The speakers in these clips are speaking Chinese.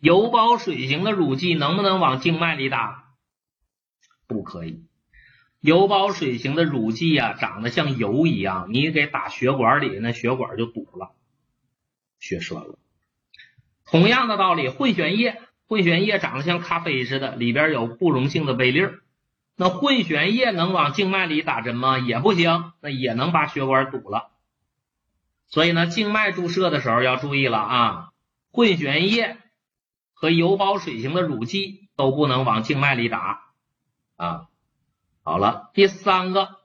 油包水型的乳剂能不能往静脉里打？不可以。油包水型的乳剂呀，长得像油一样，你给打血管里，那血管就堵了，血栓了。同样的道理，混悬液，混悬液长得像咖啡似的，里边有不溶性的微粒儿，那混悬液能往静脉里打针吗？也不行，那也能把血管堵了。所以呢，静脉注射的时候要注意了啊，混悬液和油包水型的乳剂都不能往静脉里打啊。好了，第三个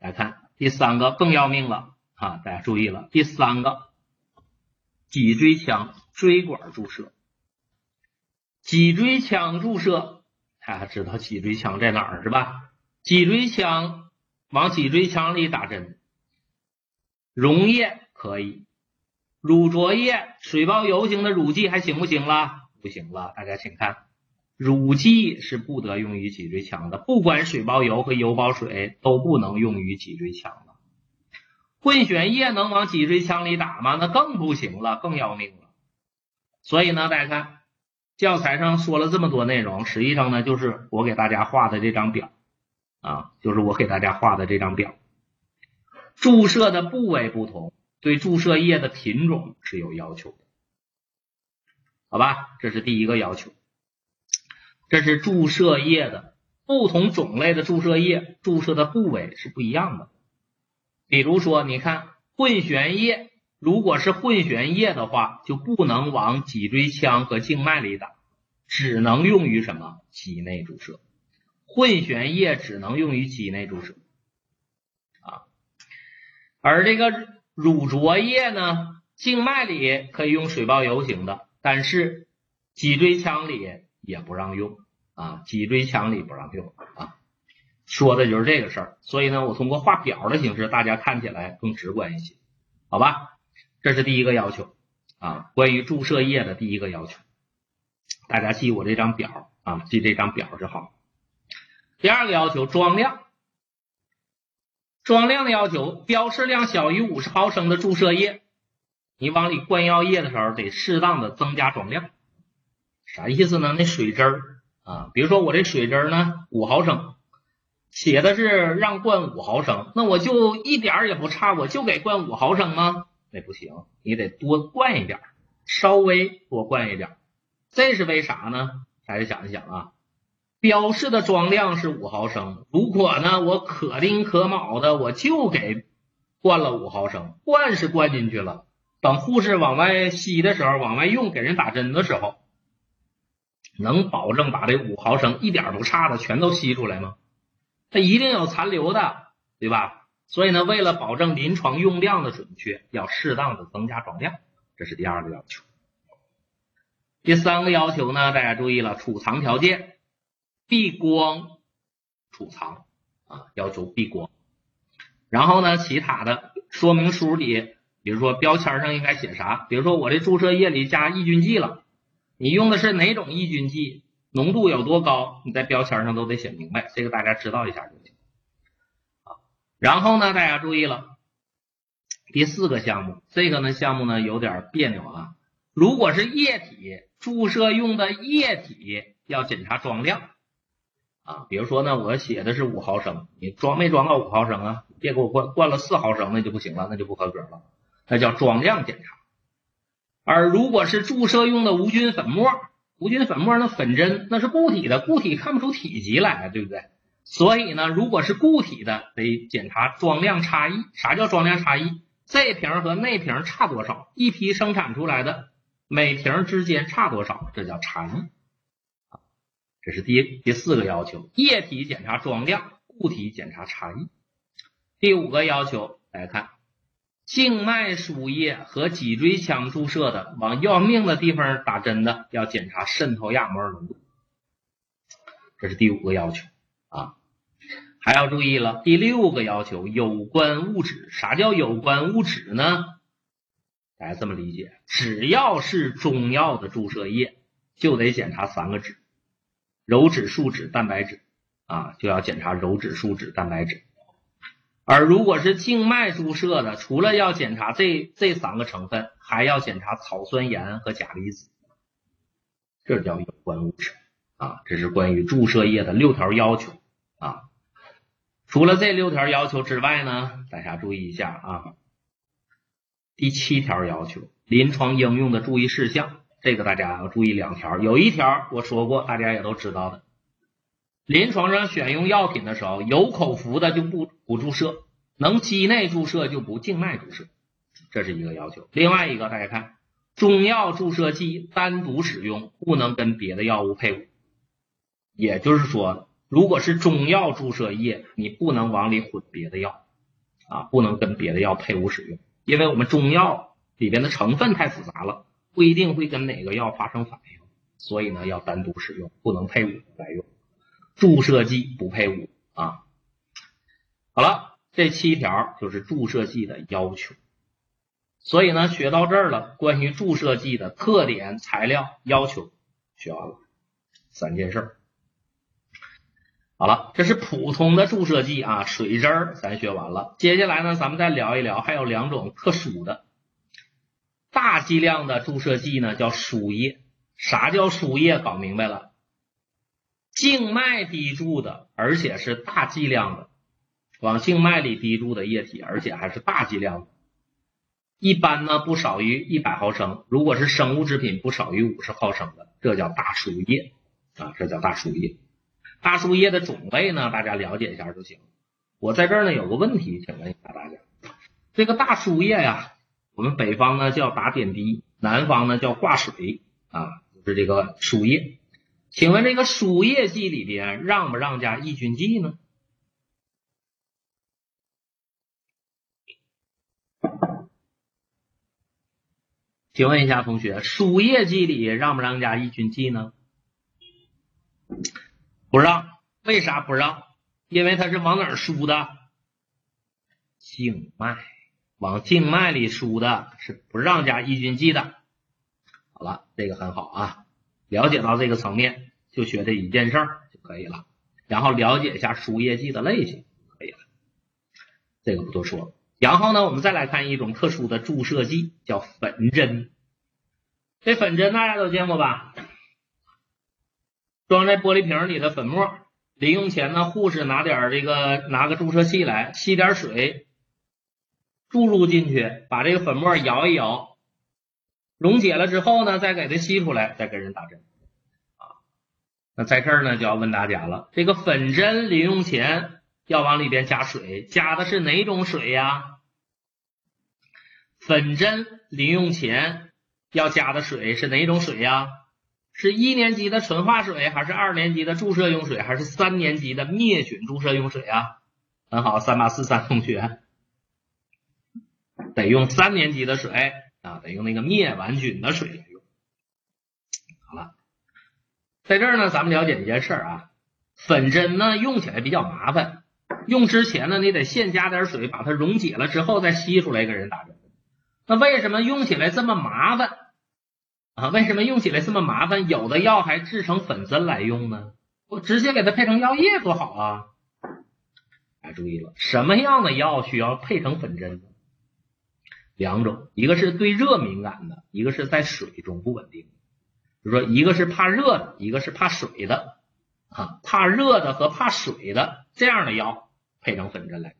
来看，第三个更要命了啊！大家注意了，第三个脊椎腔椎管注射，脊椎腔注射，大家知道脊椎腔在哪儿是吧？脊椎腔往脊椎腔里打针，溶液可以，乳浊液、水包油型的乳剂还行不行了？不行了，大家请看。乳剂是不得用于脊椎腔的，不管水包油和油包水都不能用于脊椎腔了。混悬液能往脊椎腔里打吗？那更不行了，更要命了。所以呢，大家看教材上说了这么多内容，实际上呢就是我给大家画的这张表啊，就是我给大家画的这张表。注射的部位不同，对注射液的品种是有要求的，好吧？这是第一个要求。这是注射液的不同种类的注射液，注射的部位是不一样的。比如说，你看混悬液，如果是混悬液的话，就不能往脊椎腔和静脉里打，只能用于什么？肌内注射。混悬液只能用于肌内注射啊。而这个乳浊液呢，静脉里可以用水包油型的，但是脊椎腔里。也不让用啊，脊椎腔里不让用啊，说的就是这个事儿。所以呢，我通过画表的形式，大家看起来更直观一些，好吧？这是第一个要求啊，关于注射液的第一个要求，大家记我这张表啊，记这张表就好。第二个要求，装量，装量的要求，标示量小于五十毫升的注射液，你往里灌药液的时候，得适当的增加装量。啥意思呢？那水针儿啊，比如说我这水针儿呢五毫升，写的是让灌五毫升，那我就一点儿也不差，我就给灌五毫升吗？那不行，你得多灌一点，稍微多灌一点。这是为啥呢？大家想一想啊，标示的装量是五毫升，如果呢我可丁可卯的，我就给灌了五毫升，灌是灌进去了，等护士往外吸的时候，往外用给人打针的时候。能保证把这五毫升一点不差的全都吸出来吗？它一定有残留的，对吧？所以呢，为了保证临床用量的准确，要适当的增加装量，这是第二个要求。第三个要求呢，大家注意了，储藏条件，避光储藏啊，要求避光。然后呢，其他的说明书里，比如说标签上应该写啥？比如说我这注射液里加抑菌剂了。你用的是哪种抑菌剂？浓度有多高？你在标签上都得写明白，这个大家知道一下就行。啊，然后呢，大家注意了，第四个项目，这个呢项目呢有点别扭啊。如果是液体注射用的液体，要检查装量啊。比如说呢，我写的是五毫升，你装没装到五毫升啊？别给我灌灌了四毫升，那就不行了，那就不合格了，那叫装量检查。而如果是注射用的无菌粉末，无菌粉末那粉针那是固体的，固体看不出体积来，对不对？所以呢，如果是固体的，得检查装量差异。啥叫装量差异？这瓶和那瓶差多少？一批生产出来的每瓶之间差多少？这叫差异。这是第第四个要求：液体检查装量，固体检查差异。第五个要求，来看。静脉输液和脊椎腔注射的，往要命的地方打针的，要检查渗透亚膜浓度，这是第五个要求啊。还要注意了，第六个要求，有关物质。啥叫有关物质呢？大家这么理解，只要是中药的注射液，就得检查三个脂：鞣脂、树脂、蛋白质啊，就要检查鞣脂、树脂、蛋白质。而如果是静脉注射的，除了要检查这这三个成分，还要检查草酸盐和钾离子这叫有关物质啊。这是关于注射液的六条要求啊。除了这六条要求之外呢，大家注意一下啊。第七条要求，临床应用的注意事项，这个大家要注意两条。有一条我说过，大家也都知道的，临床上选用药品的时候，有口服的就不不注射，能机内注射就不静脉注射，这是一个要求。另外一个，大家看，中药注射剂单独使用，不能跟别的药物配伍。也就是说，如果是中药注射液，你不能往里混别的药啊，不能跟别的药配伍使用。因为我们中药里边的成分太复杂了，不一定会跟哪个药发生反应，所以呢要单独使用，不能配伍来用。注射剂不配伍啊。好了，这七条就是注射剂的要求。所以呢，学到这儿了，关于注射剂的特点、材料、要求学完了三件事。好了，这是普通的注射剂啊，水针儿咱学完了。接下来呢，咱们再聊一聊，还有两种特殊的大剂量的注射剂呢，叫输液。啥叫输液？搞明白了，静脉滴注的，而且是大剂量的，往静脉里滴注的液体，而且还是大剂量的。一般呢不少于一百毫升，如果是生物制品不少于五十毫升的，这叫大输液啊，这叫大输液。大输液的种类呢，大家了解一下就行。我在这儿呢有个问题，请问一下大家，这个大输液呀，我们北方呢叫打点滴，南方呢叫挂水啊，就是这个输液。请问这个输液剂里边让不让加抑菌剂呢？请问一下同学，输液剂里让不让加抑菌剂呢？不让，为啥不让？因为它是往哪儿输的？静脉，往静脉里输的，是不让加抑菌剂的。好了，这个很好啊，了解到这个层面，就学这一件事儿就可以了。然后了解一下输液剂的类型，可以了。这个不多说。然后呢，我们再来看一种特殊的注射剂，叫粉针。这粉针大家都见过吧？装在玻璃瓶里的粉末，临用前呢，护士拿点这个拿个注射器来，吸点水注入进去，把这个粉末摇一摇，溶解了之后呢，再给它吸出来，再给人打针啊。那在这儿呢，就要问大家了，这个粉针临用前要往里边加水，加的是哪种水呀？粉针临用前要加的水是哪种水呀？是一年级的纯化水，还是二年级的注射用水，还是三年级的灭菌注射用水啊？很好，三八四三同学得用三年级的水啊，得用那个灭完菌的水来用。好了，在这儿呢，咱们了解一件事啊，粉针呢用起来比较麻烦，用之前呢你得先加点水，把它溶解了之后再吸出来给人打针。那为什么用起来这么麻烦？啊，为什么用起来这么麻烦？有的药还制成粉针来用呢？我直接给它配成药液多好啊！大家注意了，什么样的药需要配成粉针呢？两种，一个是对热敏感的，一个是在水中不稳定。比如说，一个是怕热的，一个是怕水的。啊，怕热的和怕水的这样的药配成粉针来，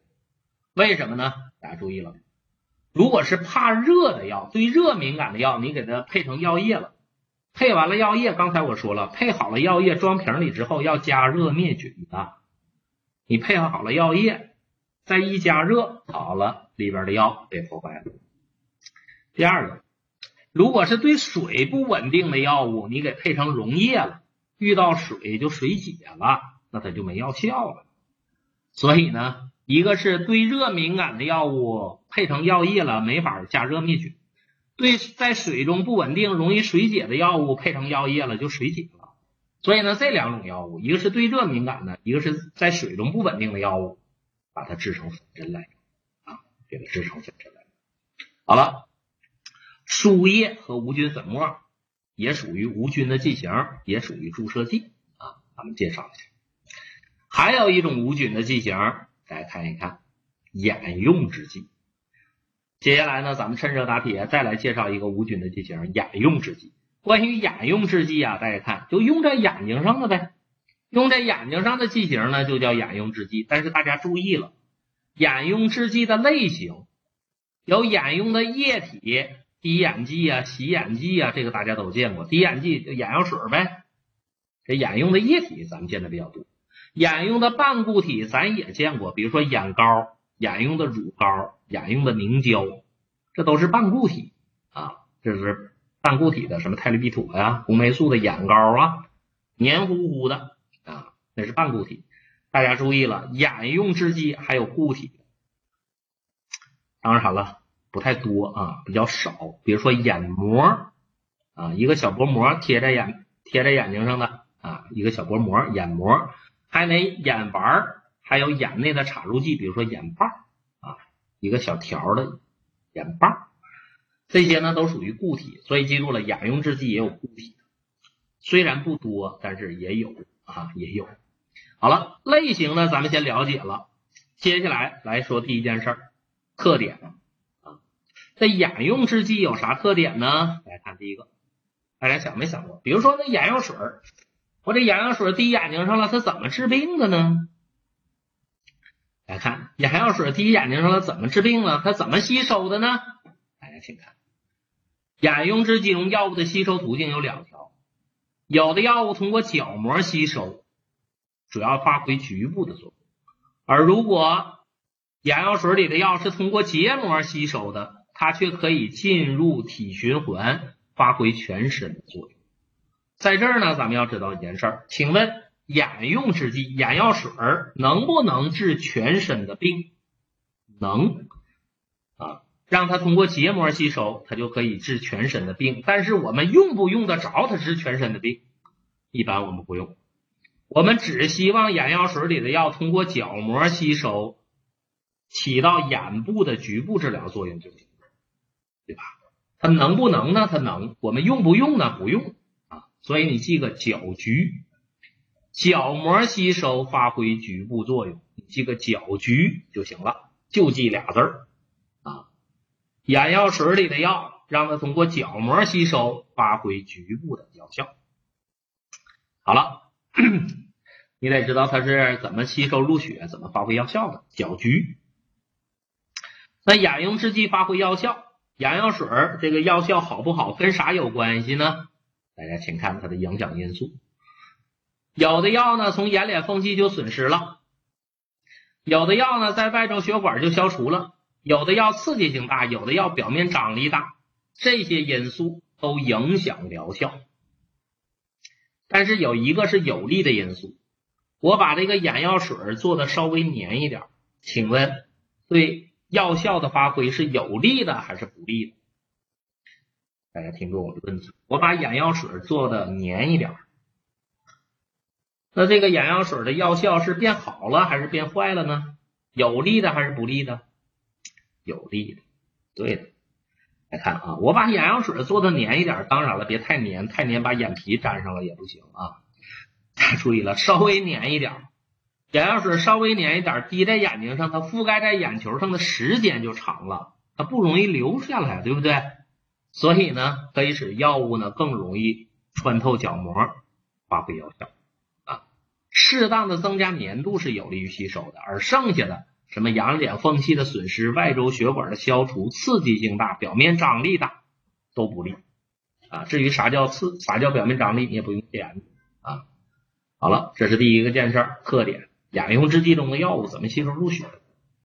为什么呢？大家注意了。如果是怕热的药，对热敏感的药，你给它配成药液了，配完了药液，刚才我说了，配好了药液装瓶里之后要加热灭菌的。你配好了药液，再一加热，好了，里边的药被破坏了。第二个，如果是对水不稳定的药物，你给配成溶液了，遇到水就水解了，那它就没药效了。所以呢。一个是对热敏感的药物配成药液了，没法加热灭菌；对在水中不稳定、容易水解的药物配成药液了，就水解了。所以呢，这两种药物，一个是对热敏感的，一个是在水中不稳定的药物，把它制成粉针来啊，给它制成粉针来。好了，输液和无菌粉末也属于无菌的剂型，也属于注射剂啊。咱们介绍一下，还有一种无菌的剂型。大家看一看，眼用之剂。接下来呢，咱们趁热打铁，再来介绍一个无菌的剂型——眼用制剂。关于眼用制剂啊，大家看，就用在眼睛上的呗。用在眼睛上的剂型呢，就叫眼用制剂。但是大家注意了，眼用制剂的类型有眼用的液体滴眼剂啊、洗眼剂啊，这个大家都见过。滴眼剂就眼药水呗。这眼用的液体咱们见的比较多，眼用的半固体咱也见过，比如说眼膏、眼用的乳膏、眼用的凝胶，这都是半固体啊。这是半固体的，什么泰氯必妥呀、红霉素的眼膏啊，黏糊糊的啊。那是半固体，大家注意了，眼用制剂还有固体，当然了，不太多啊，比较少。比如说眼膜啊，一个小薄膜贴在眼贴在眼睛上的啊，一个小薄膜眼膜，还那眼丸，还有眼内的插入剂，比如说眼棒啊，一个小条的眼棒，这些呢都属于固体，所以记住了，眼用制剂也有固体，虽然不多，但是也有啊，也有。好了，类型呢，咱们先了解了。接下来来说第一件事儿，特点。这眼用制剂有啥特点呢？来看第一个，大家想没想过？比如说那眼药水我这眼药水滴眼睛上了，它怎么治病的呢？来看眼药水滴眼睛上了，怎么治病了？它怎么吸收的呢？大家请看，眼用制剂中药物的吸收途径有两条，有的药物通过角膜吸收。主要发挥局部的作用，而如果眼药水里的药是通过结膜吸收的，它却可以进入体循环，发挥全身的作用。在这儿呢，咱们要知道一件事儿，请问眼用制剂眼药水儿能不能治全身的病？能啊，让它通过结膜吸收，它就可以治全身的病。但是我们用不用得着它治全身的病？一般我们不用。我们只希望眼药水里的药通过角膜吸收，起到眼部的局部治疗作用就行，对吧？它能不能呢？它能。我们用不用呢？不用啊。所以你记个角局，角膜吸收发挥局部作用，你记个角局就行了，就记俩字儿啊。眼药水里的药让它通过角膜吸收，发挥局部的药效。好了。你得知道它是怎么吸收入血，怎么发挥药效的。角局，那眼用制剂发挥药效，眼药水这个药效好不好，跟啥有关系呢？大家请看它的影响因素。有的药呢，从眼睑缝隙就损失了；有的药呢，在外周血管就消除了；有的药刺激性大，有的药表面张力大，这些因素都影响疗效。但是有一个是有利的因素，我把这个眼药水做的稍微粘一点，请问对药效的发挥是有利的还是不利的？大家听住我的问题，我把眼药水做的粘一点，那这个眼药水的药效是变好了还是变坏了呢？有利的还是不利的？有利的，对的。来看啊，我把眼药水做的粘一点，当然了，别太粘，太粘把眼皮粘上了也不行啊。大家注意了，稍微粘一点，眼药水稍微粘一点，滴在眼睛上，它覆盖在眼球上的时间就长了，它不容易流下来，对不对？所以呢，可以使药物呢更容易穿透角膜，发挥药效啊。适当的增加粘度是有利于吸收的，而剩下的。什么眼睑缝隙的损失、外周血管的消除、刺激性大、表面张力大都不利啊。至于啥叫刺、啥叫表面张力，你也不用研究啊。好了，这是第一个件事特点：眼用制剂中的药物怎么吸收入血。